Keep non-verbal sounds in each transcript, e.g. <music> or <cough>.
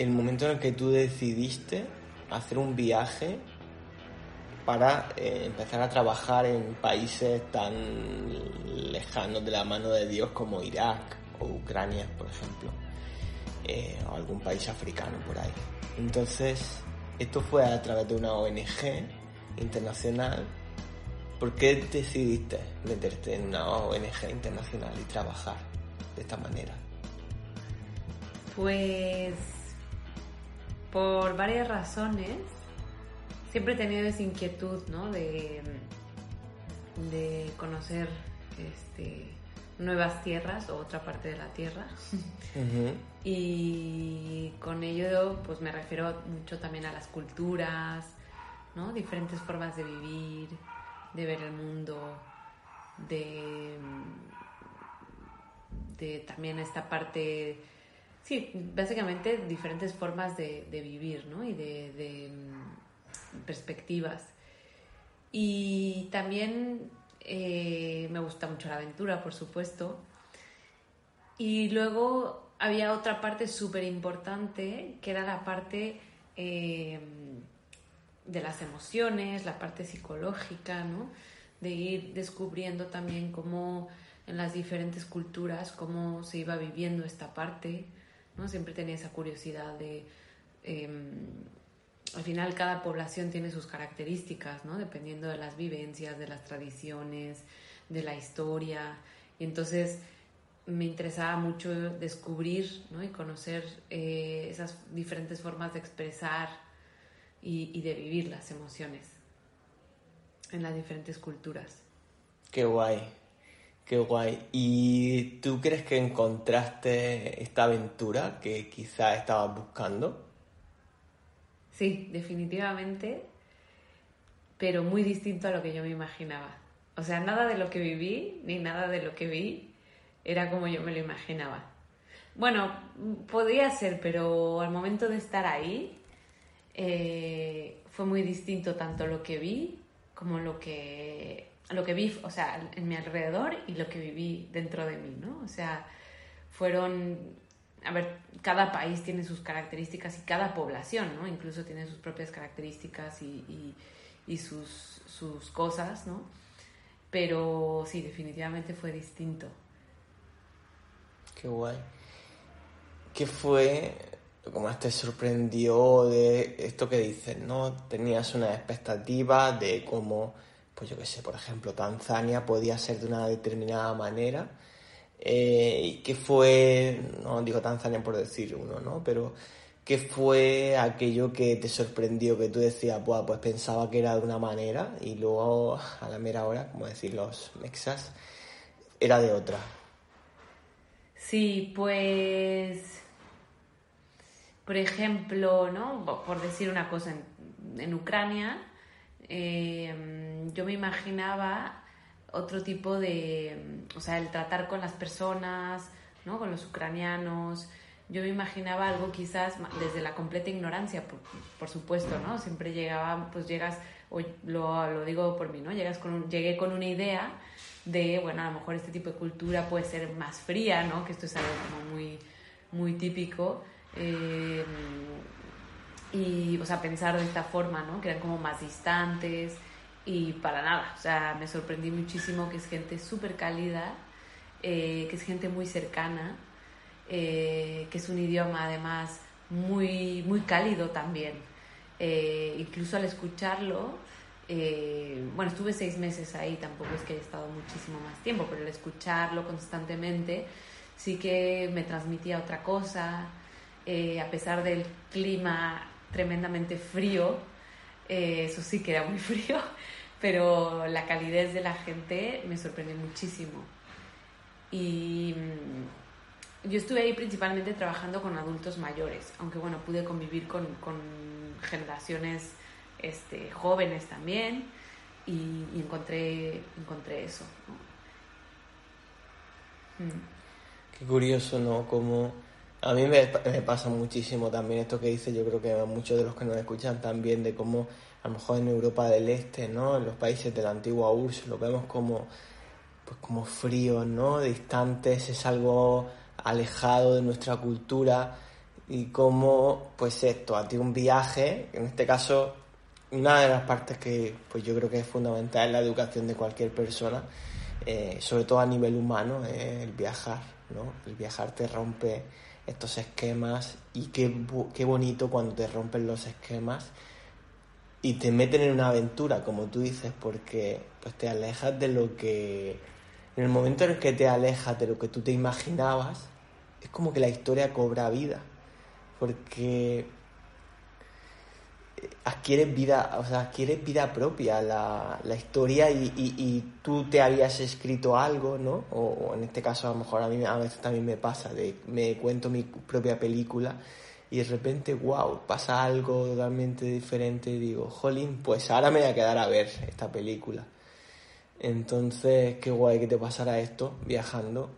el momento en el que tú decidiste hacer un viaje para eh, empezar a trabajar en países tan lejanos de la mano de Dios como Irak o Ucrania, por ejemplo, eh, o algún país africano por ahí. Entonces, esto fue a través de una ONG internacional. ¿Por qué decidiste meterte en una ONG internacional y trabajar de esta manera? Pues por varias razones. Siempre he tenido esa inquietud, ¿no? De, de conocer este, nuevas tierras o otra parte de la tierra. Y con ello, pues me refiero mucho también a las culturas, ¿no? Diferentes formas de vivir, de ver el mundo, de, de también esta parte, sí, básicamente diferentes formas de, vivir, ¿no? Y de, mm, perspectivas. Y también eh, me gusta mucho la aventura, por supuesto. Y luego había otra parte súper importante, que era la parte eh, de las emociones, la parte psicológica, ¿no? De ir descubriendo también cómo en las diferentes culturas, cómo se iba viviendo esta parte, Siempre tenía esa curiosidad de... Em, al final cada población tiene sus características, ¿no? Dependiendo de las vivencias, de las tradiciones, de la historia. Y entonces me interesaba mucho descubrir ¿no? y conocer eh, esas diferentes formas de expresar y, de vivir las emociones en las diferentes culturas. Qué guay, qué guay. ¿Y tú crees que encontraste esta aventura que quizá estabas buscando? Sí, definitivamente, pero muy distinto a lo que yo me imaginaba. O sea, nada de lo que viví ni nada de lo que vi era como yo me lo imaginaba. Bueno, podía ser, pero al momento de estar ahí eh, fue muy distinto tanto lo que vi como lo que, lo que vi, o sea, en mi alrededor y lo que viví dentro de mí, ¿no? O sea, fueron, a ver, cada país tiene sus características y cada población, ¿no? Incluso tiene sus propias características y, y sus, sus cosas, ¿no? Pero sí, definitivamente fue distinto. Qué guay. ¿Qué fue que más te sorprendió de esto que dices, no? Tenías una expectativa de cómo, pues yo qué sé, por ejemplo, Tanzania podía ser de una determinada manera. Eh, ¿Y qué fue, no digo Tanzania por decir uno, ¿no? Pero ¿qué fue aquello que te sorprendió, que tú decías, pues pensaba que era de una manera y luego a la mera hora, como decir los mexas, era de otra? Sí, pues, por ejemplo, ¿no? Por decir una cosa, en, Ucrania eh, yo me imaginaba otro tipo de, o sea, el tratar con las personas, ¿no? Con los ucranianos. Yo me imaginaba algo quizás desde la completa ignorancia, por, supuesto, ¿no? Siempre llegaba, pues llegas, o lo, lo digo por mí, ¿no? Llegas con llegué con una idea de, bueno, a lo mejor este tipo de cultura puede ser más fría, ¿no? Que esto es algo como muy, muy típico. Eh, y, o sea, pensar de esta forma, ¿no? Que eran como más distantes y para nada. O sea, me sorprendí muchísimo que es gente súper cálida, eh, que es gente muy cercana, eh, que es un idioma además muy, muy cálido también. incluso al escucharlo, eh, bueno, estuve seis meses ahí, tampoco es que haya estado muchísimo más tiempo, pero el escucharlo constantemente sí que me transmitía otra cosa, eh, a pesar del clima tremendamente frío, eh, eso sí que era muy <laughs> frío, pero la calidez de la gente me sorprendió muchísimo. Y mm, yo estuve ahí principalmente trabajando con adultos mayores, aunque bueno, pude convivir con, con generaciones este, jóvenes también, y, encontré, encontré eso. Mm. Qué curioso, ¿no? Como a mí me, pasa muchísimo también esto que dice, yo creo que muchos de los que nos escuchan también, de cómo a lo mejor en Europa del Este, ¿no? En los países de la antigua URSS lo vemos como, pues como fríos, ¿no? Distantes, es algo alejado de nuestra cultura y cómo, pues esto, a ti un viaje, en este caso, una de las partes que pues yo creo que es fundamental en la educación de cualquier persona, eh, sobre todo a nivel humano, es el viajar, ¿no? El viajar te rompe estos esquemas y qué, qué bonito cuando te rompen los esquemas y te meten en una aventura, como tú dices, porque pues te alejas de lo que... En el momento en el que te alejas de lo que tú te imaginabas, es como que la historia cobra vida porque adquieres vida, o sea, adquieres vida propia la, la historia y, y, tú te habías escrito algo, ¿no? O, en este caso a lo mejor a mí a veces también me pasa, de me cuento mi propia película y de repente, wow, pasa algo totalmente diferente digo, jolín, pues ahora me voy a quedar a ver esta película. Entonces, qué guay que te pasara esto viajando.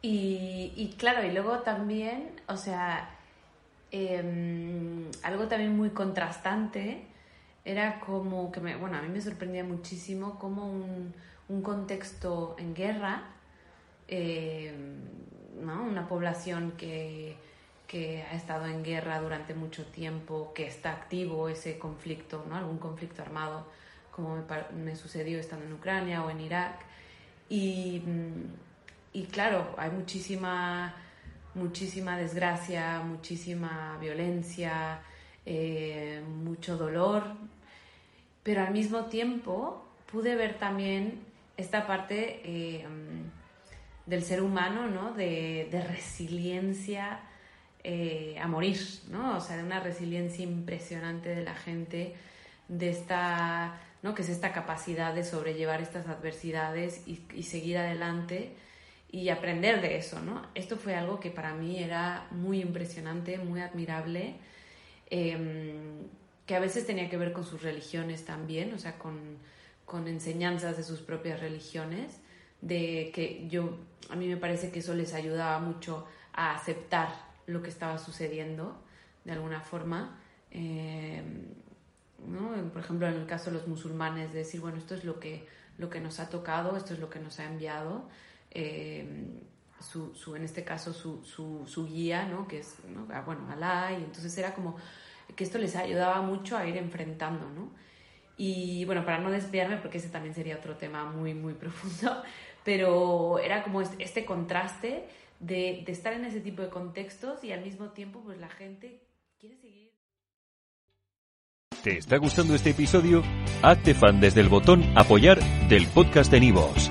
Y, y claro, y luego también, o sea, Em, algo también muy contrastante era como que, me, bueno, a mí me sorprendía muchísimo como un, un contexto en guerra, em, ¿no? una población que, que, ha estado en guerra durante mucho tiempo, que está activo ese conflicto, ¿no? algún conflicto armado, como me, me sucedió estando en Ucrania o en Irak. Y, y claro, hay muchísima muchísima desgracia, muchísima violencia, eh, mucho dolor, pero al mismo tiempo pude ver también esta parte eh, del ser humano, ¿no? De, resiliencia eh, a morir, ¿no? O sea, de una resiliencia impresionante de la gente, de esta, ¿no? Que es esta capacidad de sobrellevar estas adversidades y seguir adelante y aprender de eso, ¿no? Esto fue algo que para mí era muy impresionante, muy admirable, em, que a veces tenía que ver con sus religiones también, o sea, con, con, enseñanzas de sus propias religiones, de que yo, a mí me parece que eso les ayudaba mucho a aceptar lo que estaba sucediendo de alguna forma. Em, ¿no? Por ejemplo, en el caso de los musulmanes, de decir, bueno, esto es lo que, lo que nos ha tocado, esto es lo que nos ha enviado eh, su, su, en este caso su, su, su guía, ¿no? que es, ¿no? Ah, bueno, Alá, y entonces era como que esto les ayudaba mucho a ir enfrentando, ¿no? Y bueno, para no desviarme, porque ese también sería otro tema muy, muy <laughs> profundo, pero era como este, este contraste de, de estar en ese tipo de contextos y al mismo tiempo, pues la gente quiere seguir. ¿Te está gustando este episodio? Hazte fan desde el botón apoyar del podcast de Nivos.